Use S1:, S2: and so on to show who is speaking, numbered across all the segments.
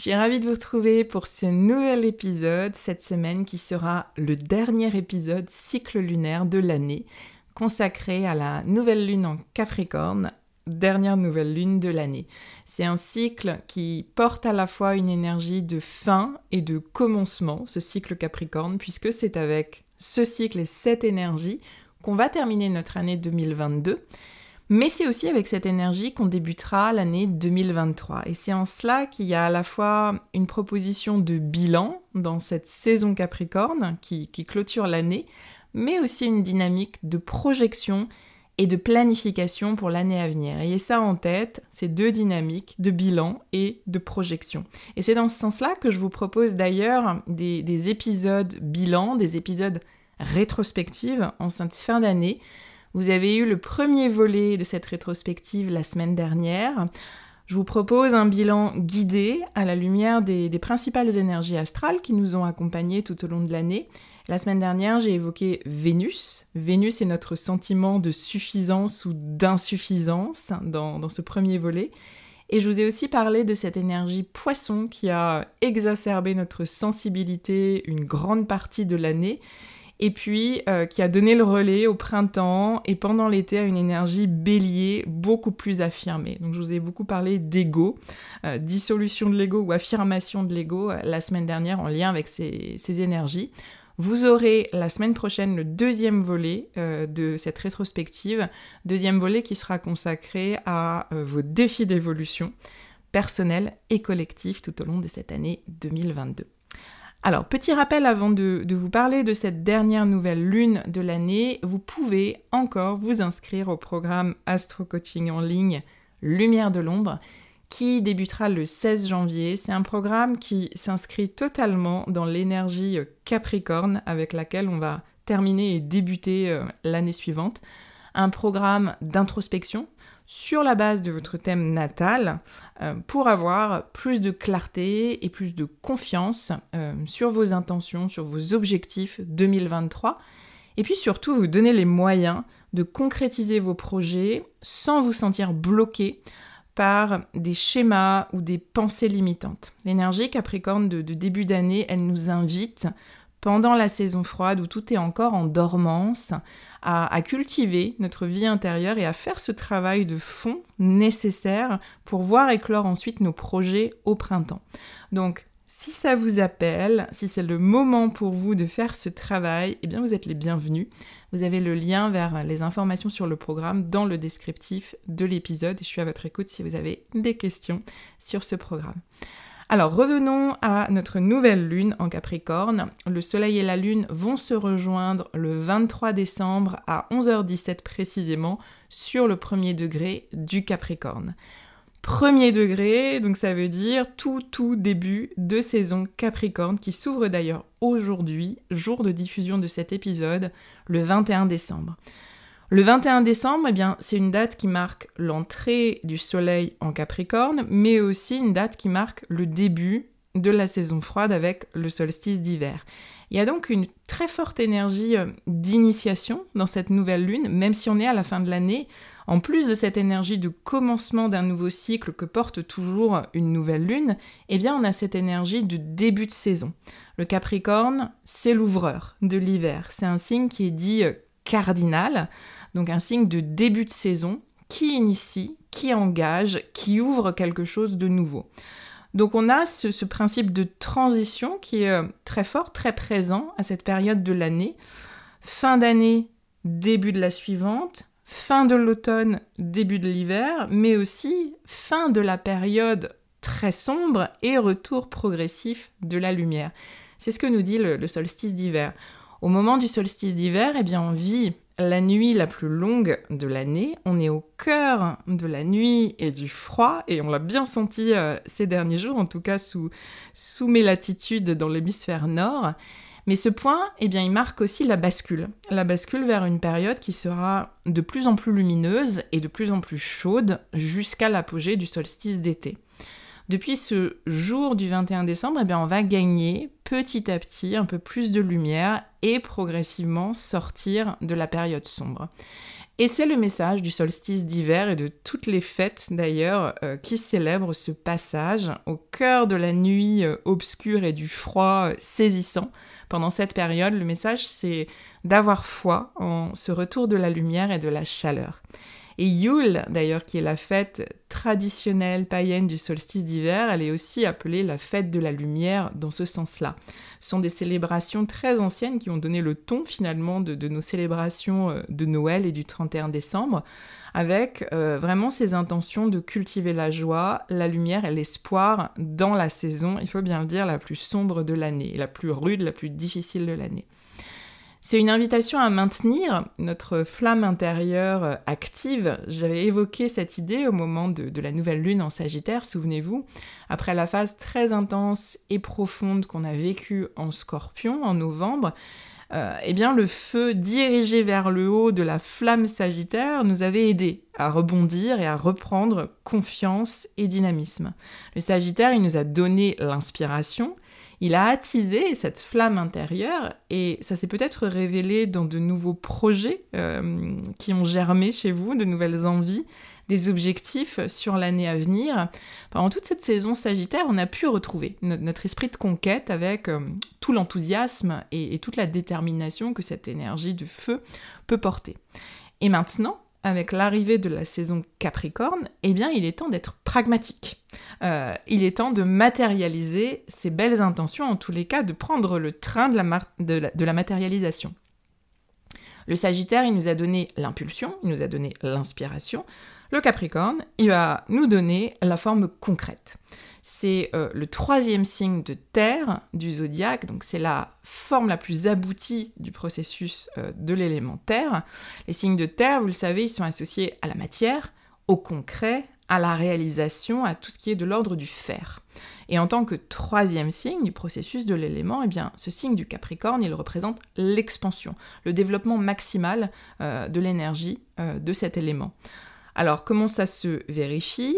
S1: Je suis ravie de vous retrouver pour ce nouvel épisode cette semaine qui sera le dernier épisode cycle lunaire de l'année consacré à la nouvelle lune en Capricorne, dernière nouvelle lune de l'année. C'est un cycle qui porte à la fois une énergie de fin et de commencement, ce cycle Capricorne, puisque c'est avec ce cycle et cette énergie qu'on va terminer notre année 2022. Mais c'est aussi avec cette énergie qu'on débutera l'année 2023. Et c'est en cela qu'il y a à la fois une proposition de bilan dans cette saison Capricorne qui, clôture l'année, mais aussi une dynamique de projection et de planification pour l'année à venir. Ayez ça en tête, ces deux dynamiques de bilan et de projection. Et c'est dans ce sens-là que je vous propose d'ailleurs des, épisodes bilan, des épisodes rétrospectives en cette fin d'année. Vous avez eu le premier volet de cette rétrospective la semaine dernière. Je vous propose un bilan guidé à la lumière des, principales énergies astrales qui nous ont accompagnés tout au long de l'année la semaine dernière, j'ai évoqué Vénus. Vénus est notre sentiment de suffisance ou d'insuffisance dans, ce premier volet. Et je vous ai aussi parlé de cette énergie poisson qui a exacerbé notre sensibilité une grande partie de l'année et puis euh, qui a donné le relais au printemps et pendant l'été à une énergie bélier beaucoup plus affirmée. Donc je vous ai beaucoup parlé d'ego, euh, dissolution de l'ego ou affirmation de l'ego euh, la semaine dernière en lien avec ces énergies. Vous aurez la semaine prochaine le deuxième volet de cette rétrospective, deuxième volet qui sera consacré à vos défis d'évolution personnels et collectifs tout au long de cette année 2022. Alors, petit rappel avant de, vous parler de cette dernière nouvelle lune de l'année, vous pouvez encore vous inscrire au programme Astro Coaching en ligne Lumière de l'ombre qui débutera le 16 janvier. C'est un programme qui s'inscrit totalement dans l'énergie Capricorne avec laquelle on va terminer et débuter euh, l'année suivante. Un programme d'introspection sur la base de votre thème natal euh, pour avoir plus de clarté et plus de confiance sur vos intentions, sur vos objectifs 2023. Et puis surtout, vous donner les moyens de concrétiser vos projets sans vous sentir bloqué par des schémas ou des pensées limitantes. L'énergie Capricorne de, début d'année, elle nous invite, pendant la saison froide où tout est encore en dormance, à, cultiver notre vie intérieure et à faire ce travail de fond nécessaire pour voir éclore ensuite nos projets au printemps. Donc, si ça vous appelle, si c'est le moment pour vous de faire ce travail, eh bien vous êtes les bienvenus. Vous avez le lien vers les informations sur le programme dans le descriptif de l'épisode. Je suis à votre écoute si vous avez des questions sur ce programme. Alors revenons à notre nouvelle lune en Capricorne. Le Soleil et la Lune vont se rejoindre le 23 décembre à 11h17 précisément sur le premier degré du Capricorne premier degré, donc ça veut dire tout tout début de saison Capricorne qui s'ouvre d'ailleurs aujourd'hui, jour de diffusion de cet épisode, le 21 décembre. Le 21 décembre, eh bien, c'est une date qui marque l'entrée du soleil en Capricorne, mais aussi une date qui marque le début de la saison froide avec le solstice d'hiver. Il y a donc une très forte énergie euh, d'initiation dans cette nouvelle lune, même si on est à la fin de l'année. En plus de cette énergie de commencement d'un nouveau cycle que porte toujours une nouvelle lune, eh bien on a cette énergie de début de saison. Le Capricorne, c'est l'ouvreur de l'hiver. C'est un signe qui est dit euh, cardinal, donc un signe de début de saison qui initie, qui engage, qui ouvre quelque chose de nouveau. Donc on a ce, principe de transition qui est euh, très fort, très présent à cette période de l'année. Fin d'année, début de la suivante, fin de l'automne, début de l'hiver, mais aussi fin de la période très sombre et retour progressif de la lumière. C'est ce que nous dit le, le solstice d'hiver. Au moment du solstice d'hiver, eh bien on vit la nuit la plus longue de l'année. On est au cœur de la nuit et du froid, et on l'a bien senti euh, ces derniers jours, en tout cas sous, mes latitudes dans l'hémisphère nord. Mais ce point, eh bien, il marque aussi la bascule. La bascule vers une période qui sera de plus en plus lumineuse et de plus en plus chaude jusqu'à l'apogée du solstice d'été. Depuis ce jour du 21 décembre, eh bien, on va gagner petit à petit un peu plus de lumière et progressivement sortir de la période sombre. Et c'est le message du solstice d'hiver et de toutes les fêtes d'ailleurs euh, qui célèbrent ce passage au cœur de la nuit euh, obscure et du froid euh, saisissant. Pendant cette période, le message c'est d'avoir foi en ce retour de la lumière et de la chaleur. Et Yule, d'ailleurs, qui est la fête traditionnelle païenne du solstice d'hiver, elle est aussi appelée la fête de la lumière dans ce sens-là. Ce sont des célébrations très anciennes qui ont donné le ton finalement de, nos célébrations euh, de Noël et du 31 décembre, avec euh, vraiment ces intentions de cultiver la joie, la lumière et l'espoir dans la saison, il faut bien le dire, la plus sombre de l'année, la plus rude, la plus difficile de l'année. C'est une invitation à maintenir notre flamme intérieure euh, active. J'avais évoqué cette idée au moment de, la nouvelle lune en Sagittaire, souvenez-vous, après la phase très intense et profonde qu'on a vécue en Scorpion en novembre. Euh, eh bien, le feu dirigé vers le haut de la flamme Sagittaire nous avait aidé à rebondir et à reprendre confiance et dynamisme. Le Sagittaire, il nous a donné l'inspiration, il a attisé cette flamme intérieure et ça s'est peut-être révélé dans de nouveaux projets euh, qui ont germé chez vous, de nouvelles envies, des objectifs sur l'année à venir. Pendant toute cette saison Sagittaire, on a pu retrouver notre, esprit de conquête avec euh, tout l'enthousiasme et toute la détermination que cette énergie du feu peut porter. Et maintenant, avec l'arrivée de la saison Capricorne, eh bien, il est temps d'être pragmatique. Euh, il est temps de matérialiser ses belles intentions, en tous les cas, de prendre le train de la, de la matérialisation. Le Sagittaire, il nous a donné l'impulsion, il nous a donné l'inspiration. Le Capricorne, il va nous donner la forme concrète. C'est euh, le troisième signe de terre du zodiaque, donc c'est la forme la plus aboutie du processus euh, de l'élément terre. Les signes de terre, vous le savez, ils sont associés à la matière, au concret, à la réalisation, à tout ce qui est de l'ordre du faire. Et en tant que troisième signe du processus de l'élément, eh bien, ce signe du Capricorne, il représente l'expansion, le développement maximal euh, de l'énergie de cet élément. Alors, comment ça se vérifie?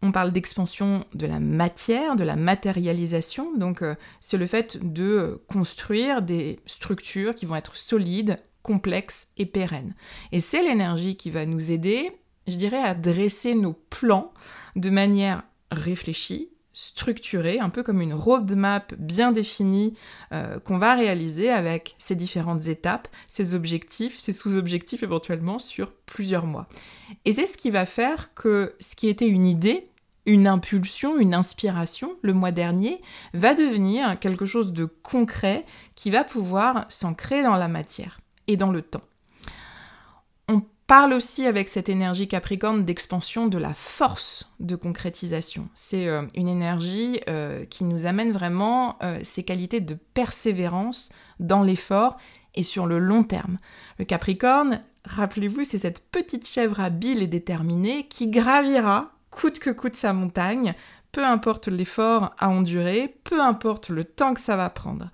S1: On parle d'expansion de la matière, de la matérialisation. Donc, euh, c'est le fait de construire des structures qui vont être solides, complexes et pérennes. Et c'est l'énergie qui va nous aider, je dirais, à dresser nos plans de manière réfléchie, structurée, un peu comme une roadmap bien définie euh, qu'on va réaliser avec ces différentes étapes, ces objectifs, ces sous-objectifs éventuellement sur plusieurs mois. Et c'est ce qui va faire que ce qui était une idée, une impulsion, une inspiration le mois dernier, va devenir quelque chose de concret qui va pouvoir s'ancrer dans la matière et dans le temps parle aussi avec cette énergie capricorne d'expansion de la force de concrétisation. C'est euh, une énergie euh, qui nous amène vraiment euh, ces qualités de persévérance dans l'effort et sur le long terme. Le capricorne, rappelez-vous, c'est cette petite chèvre habile et déterminée qui gravira coûte que coûte sa montagne, peu importe l'effort à endurer, peu importe le temps que ça va prendre.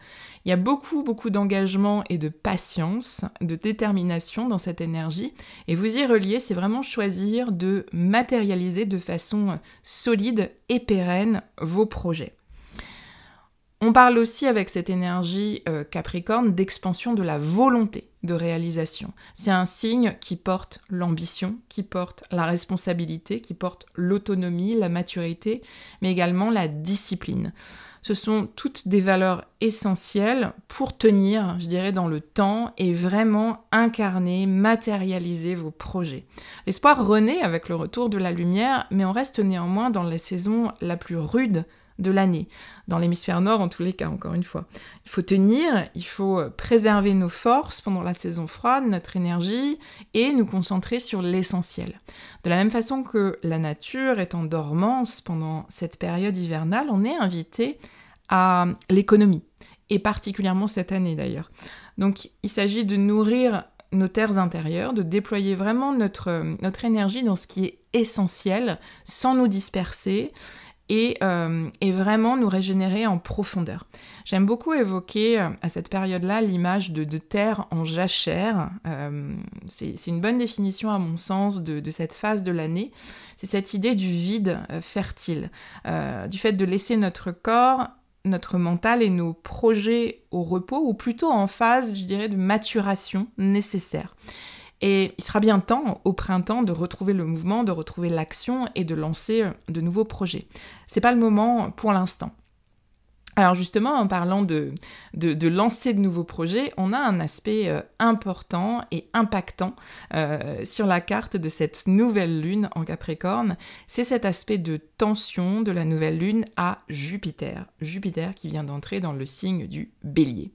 S1: Il y a beaucoup, beaucoup d'engagement et de patience, de détermination dans cette énergie. Et vous y reliez, c'est vraiment choisir de matérialiser de façon solide et pérenne vos projets. On parle aussi avec cette énergie euh, Capricorne d'expansion de la volonté de réalisation. C'est un signe qui porte l'ambition, qui porte la responsabilité, qui porte l'autonomie, la maturité, mais également la discipline. Ce sont toutes des valeurs essentielles pour tenir, je dirais, dans le temps et vraiment incarner, matérialiser vos projets. L'espoir renaît avec le retour de la lumière, mais on reste néanmoins dans la saison la plus rude de l'année, dans l'hémisphère nord en tous les cas, encore une fois. Il faut tenir, il faut euh, préserver nos forces pendant la saison froide, notre énergie, et nous concentrer sur l'essentiel. De la même façon que la nature est en dormance pendant cette période hivernale, on est invité à l'économie, et particulièrement cette année d'ailleurs. Donc il s'agit de nourrir nos terres intérieures, de déployer vraiment notre, notre énergie dans ce qui est essentiel, sans nous disperser, euh, et, vraiment nous régénérer en profondeur. J'aime beaucoup évoquer euh, à cette période-là l'image de, terre en jachère. Euh, c'est une bonne définition à mon sens de, cette phase de l'année. C'est cette idée du vide fertile, du fait de laisser notre corps notre mental et nos projets au repos, ou plutôt en phase, je dirais, de maturation nécessaire. Et il sera bien temps au printemps de retrouver le mouvement, de retrouver l'action et de lancer euh, de nouveaux projets. C'est pas le moment pour l'instant. Alors justement, en parlant de, lancer de nouveaux projets, on a un aspect euh, important et impactant euh, sur la carte de cette nouvelle lune en Capricorne. C'est cet aspect de tension de la nouvelle lune à Jupiter. Jupiter qui vient d'entrer dans le signe du bélier.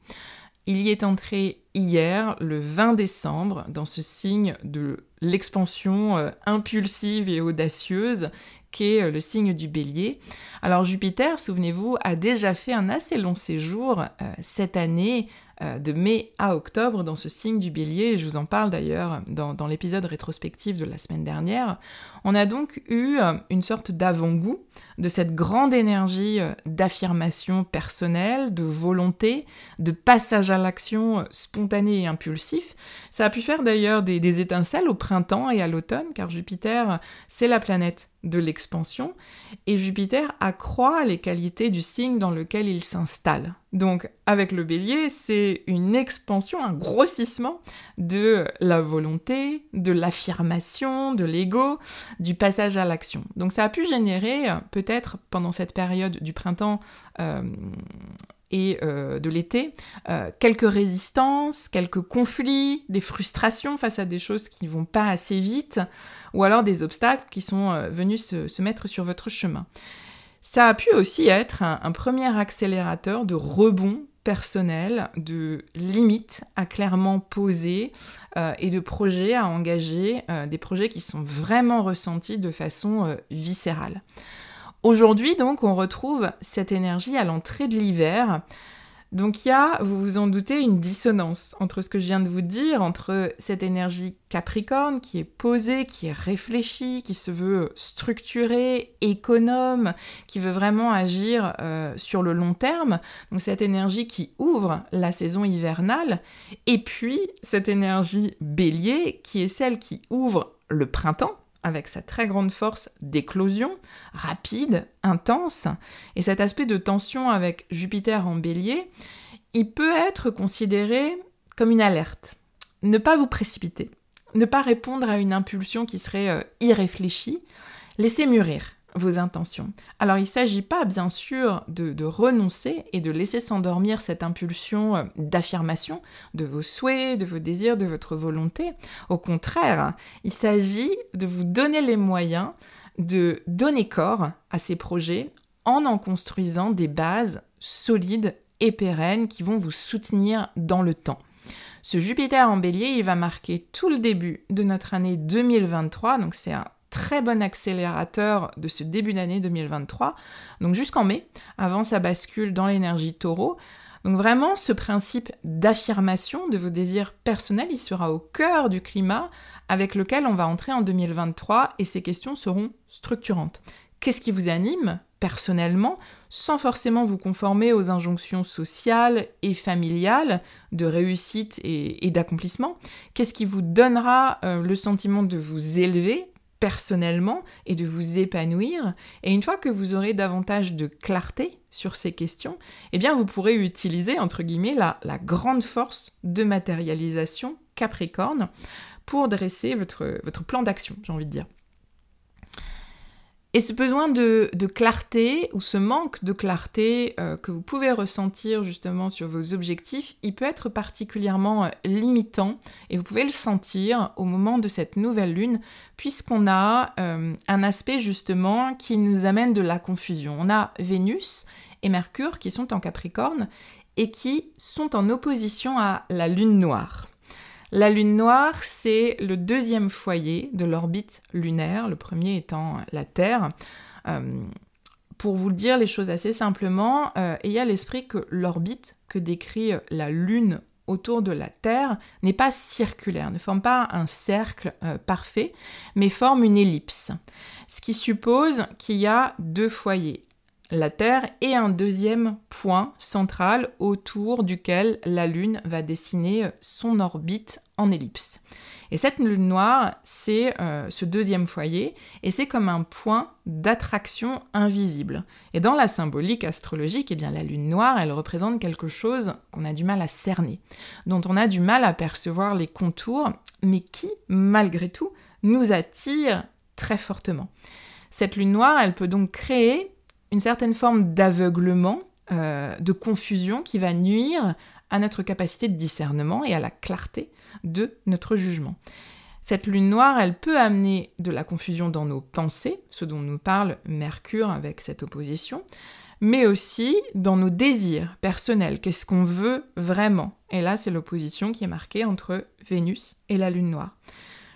S1: Il y est entré hier, le 20 décembre, dans ce signe de l'expansion euh, impulsive et audacieuse qu'est euh, le signe du bélier. Alors Jupiter, souvenez-vous, a déjà fait un assez long séjour euh, cette année de mai à octobre dans ce signe du bélier, je vous en parle d'ailleurs dans, l'épisode rétrospectif de la semaine dernière, on a donc eu euh, une sorte d'avant-goût de cette grande énergie euh, d'affirmation personnelle, de volonté, de passage à l'action spontané et impulsif. Ça a pu faire d'ailleurs des étincelles au printemps et à l'automne, car Jupiter, c'est la planète de l'expansion, et Jupiter accroît les qualités du signe dans lequel il s'installe. Donc avec le bélier, c'est une expansion, un grossissement de la volonté, de l'affirmation, de l'ego, du passage à l'action. Donc ça a pu générer peut-être pendant cette période du printemps euh, et euh, de l'été, euh, quelques résistances, quelques conflits, des frustrations face à des choses qui vont pas assez vite, ou alors des obstacles qui sont euh, venus se, mettre sur votre chemin. Ça a pu aussi être un, premier accélérateur de rebond personnel, de limites à clairement poser et de projets à engager, des projets qui sont vraiment ressentis de façon viscérale. Aujourd'hui, donc, on retrouve cette énergie à l'entrée de l'hiver. Donc il y a, vous vous en doutez, une dissonance entre ce que je viens de vous dire, entre cette énergie capricorne qui est posée, qui est réfléchie, qui se veut structurée, économe, qui veut vraiment agir euh, sur le long terme, donc cette énergie qui ouvre la saison hivernale, et puis cette énergie bélier qui est celle qui ouvre le printemps, avec sa très grande force d'éclosion, rapide, intense, et cet aspect de tension avec Jupiter en bélier, il peut être considéré comme une alerte. Ne pas vous précipiter, ne pas répondre à une impulsion qui serait euh, irréfléchie, laisser mûrir vos intentions. Alors il ne s'agit pas bien sûr de, renoncer et de laisser s'endormir cette impulsion euh, d'affirmation de vos souhaits, de vos désirs, de votre volonté. Au contraire, il s'agit de vous donner les moyens de donner corps à ces projets en en construisant des bases solides et pérennes qui vont vous soutenir dans le temps. Ce Jupiter en bélier, il va marquer tout le début de notre année 2023, donc c'est un très bon accélérateur de ce début d'année 2023, donc jusqu'en mai, avant sa bascule dans l'énergie taureau. Donc vraiment, ce principe d'affirmation de vos désirs personnels, il sera au cœur du climat avec lequel on va entrer en 2023 et ces questions seront structurantes. Qu'est-ce qui vous anime personnellement, sans forcément vous conformer aux injonctions sociales et familiales de réussite et, d'accomplissement? Qu'est-ce qui vous donnera euh, le sentiment de vous élever personnellement et de vous épanouir. Et une fois que vous aurez davantage de clarté sur ces questions, eh bien vous pourrez utiliser, entre guillemets, la, grande force de matérialisation Capricorne pour dresser votre, votre plan d'action, j'ai envie de dire. Et ce besoin de, clarté ou ce manque de clarté euh, que vous pouvez ressentir justement sur vos objectifs, il peut être particulièrement euh, limitant et vous pouvez le sentir au moment de cette nouvelle lune puisqu'on a euh, un aspect justement qui nous amène de la confusion. On a Vénus et Mercure qui sont en Capricorne et qui sont en opposition à la lune noire. La lune noire, c'est le deuxième foyer de l'orbite lunaire, le premier étant la Terre. Euh, pour vous le dire les choses assez simplement, euh, ayez à l'esprit que l'orbite que décrit la Lune autour de la Terre n'est pas circulaire, ne forme pas un cercle euh, parfait, mais forme une ellipse. Ce qui suppose qu'il y a deux foyers, la Terre et un deuxième point central autour duquel la Lune va dessiner son orbite en ellipse. Et cette lune noire, c'est euh, ce deuxième foyer, et c'est comme un point d'attraction invisible. Et dans la symbolique astrologique, eh bien, la lune noire, elle représente quelque chose qu'on a du mal à cerner, dont on a du mal à percevoir les contours, mais qui, malgré tout, nous attire très fortement. Cette lune noire, elle peut donc créer une certaine forme d'aveuglement, euh, de confusion qui va nuire à notre capacité de discernement et à la clarté de notre jugement. Cette lune noire, elle peut amener de la confusion dans nos pensées, ce dont nous parle Mercure avec cette opposition, mais aussi dans nos désirs personnels, qu'est-ce qu'on veut vraiment? Et là, c'est l'opposition qui est marquée entre Vénus et la lune noire.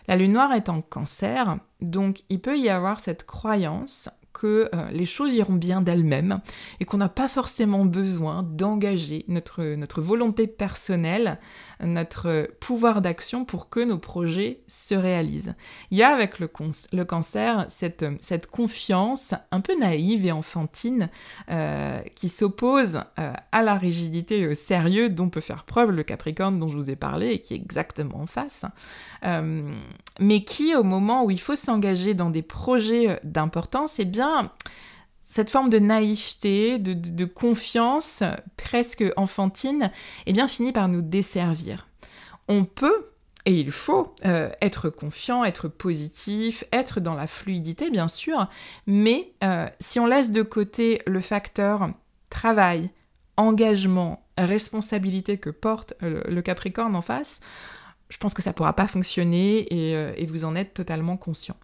S1: La lune noire est en cancer, donc il peut y avoir cette croyance que euh, les choses iront bien d'elles-mêmes et qu'on n'a pas forcément besoin d'engager notre, notre volonté personnelle, notre pouvoir d'action pour que nos projets se réalisent. Il y a avec le, le cancer cette, cette, confiance un peu naïve et enfantine euh, qui s'oppose euh, à la rigidité et au sérieux dont peut faire preuve le Capricorne dont je vous ai parlé et qui est exactement en face, mais qui au moment où il faut s'engager dans des projets d'importance, eh bien cette forme de naïveté, de, confiance presque enfantine, eh bien, finit par nous desservir. On peut, et il faut, euh, être confiant, être positif, être dans la fluidité, bien sûr, mais euh, si on laisse de côté le facteur travail, engagement, responsabilité que porte le Capricorne en face, je pense que ça ne pourra pas fonctionner euh, et, vous en êtes totalement conscient.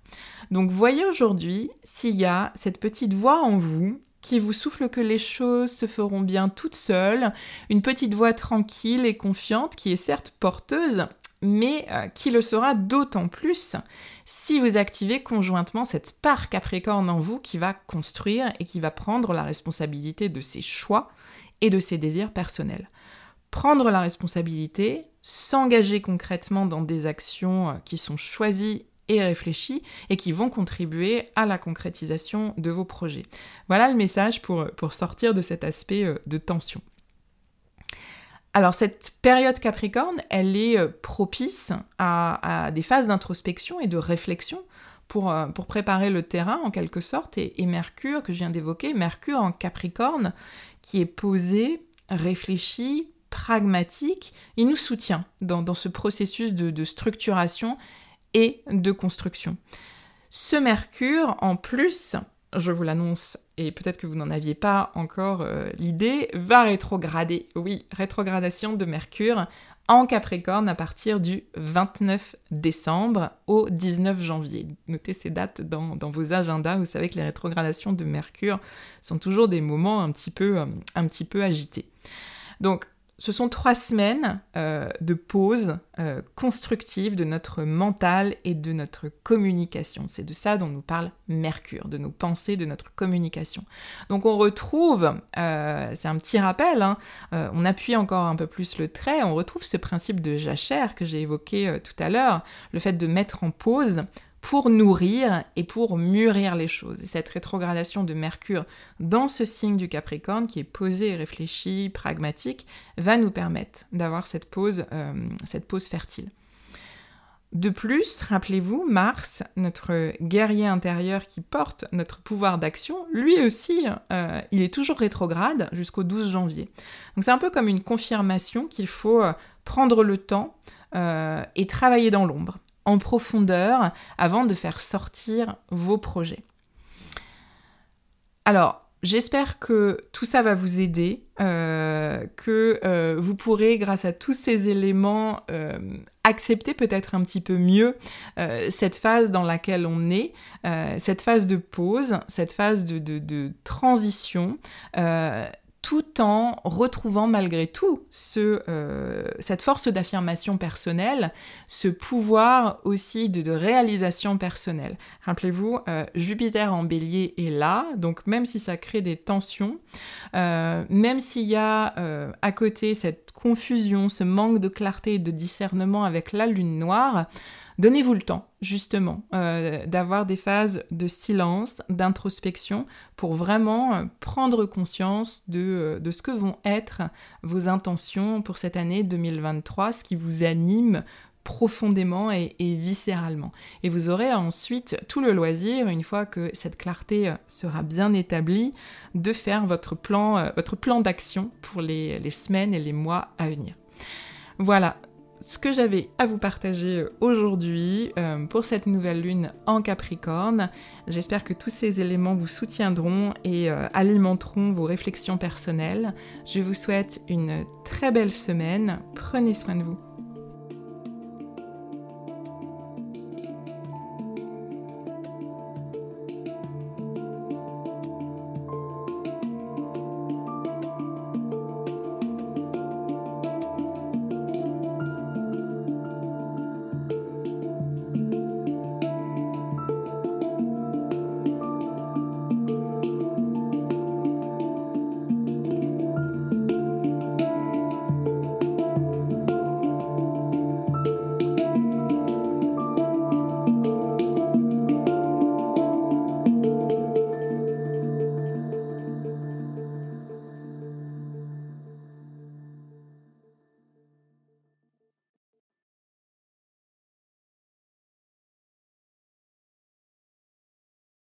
S1: Donc voyez aujourd'hui s'il y a cette petite voix en vous qui vous souffle que les choses se feront bien toutes seules, une petite voix tranquille et confiante qui est certes porteuse, mais euh, qui le sera d'autant plus si vous activez conjointement cette part Capricorne en vous qui va construire et qui va prendre la responsabilité de ses choix et de ses désirs personnels. Prendre la responsabilité, s'engager concrètement dans des actions euh, qui sont choisies et réfléchies et qui vont contribuer à la concrétisation de vos projets. Voilà le message pour, euh, pour sortir de cet aspect euh, de tension. Alors cette période Capricorne, elle est propice à, des phases d'introspection et de réflexion pour, pour, préparer le terrain en quelque sorte. Et, et Mercure, que je viens d'évoquer, Mercure en Capricorne, qui est posé, réfléchi, pragmatique, il nous soutient dans, ce processus de, structuration et de construction. Ce Mercure, en plus, je vous l'annonce, et peut-être que vous n'en aviez pas encore euh, l'idée, va rétrograder. Oui, rétrogradation de Mercure en Capricorne à partir du 29 décembre au 19 janvier. Notez ces dates dans, vos agendas. Vous savez que les rétrogradations de Mercure sont toujours des moments un petit peu, euh, un petit peu agités. Donc, ce sont trois semaines euh, de pause euh, constructive de notre mental et de notre communication. C'est de ça dont nous parle Mercure, de nos pensées, de notre communication. Donc on retrouve, euh, c'est un petit rappel, hein, on appuie encore un peu plus le trait, on retrouve ce principe de jachère que j'ai évoqué tout à l'heure, le fait de mettre en pause pour nourrir et pour mûrir les choses. Et cette rétrogradation de Mercure dans ce signe du Capricorne, qui est posé, réfléchi, pragmatique, va nous permettre d'avoir cette pause, euh, fertile. De plus, rappelez-vous, Mars, notre guerrier intérieur qui porte notre pouvoir d'action, lui aussi, euh, il est toujours rétrograde jusqu'au 12 janvier. Donc c'est un peu comme une confirmation qu'il faut euh, prendre le temps et travailler dans l'ombre, en profondeur, avant de faire sortir vos projets. Alors, J'espère que tout ça va vous aider, euh, que euh, vous pourrez, grâce à tous ces éléments, euh, accepter peut-être un petit peu mieux cette phase dans laquelle on est, cette phase de pause, cette phase de, transition tout en retrouvant malgré tout ce, euh, cette force d'affirmation personnelle, ce pouvoir aussi de, réalisation personnelle. Rappelez-vous, euh, Jupiter en bélier est là, donc même si ça crée des tensions, euh, même s'il y a à côté cette confusion, ce manque de clarté et de discernement avec la lune noire, Donnez-vous le temps, justement, euh, d'avoir des phases de silence, d'introspection, pour vraiment euh, prendre conscience euh, de, ce que vont être vos intentions pour cette année 2023, ce qui vous anime profondément et, viscéralement. Et vous aurez ensuite tout le loisir, une fois que cette clarté sera bien établie, de faire votre plan, votre plan d'action pour les, les semaines et les mois à venir. Voilà, ce que j'avais à vous partager aujourd'hui euh, pour cette nouvelle lune en Capricorne. J'espère que tous ces éléments vous soutiendront et euh, alimenteront vos réflexions personnelles. Je vous souhaite une très belle semaine. Prenez soin de vous.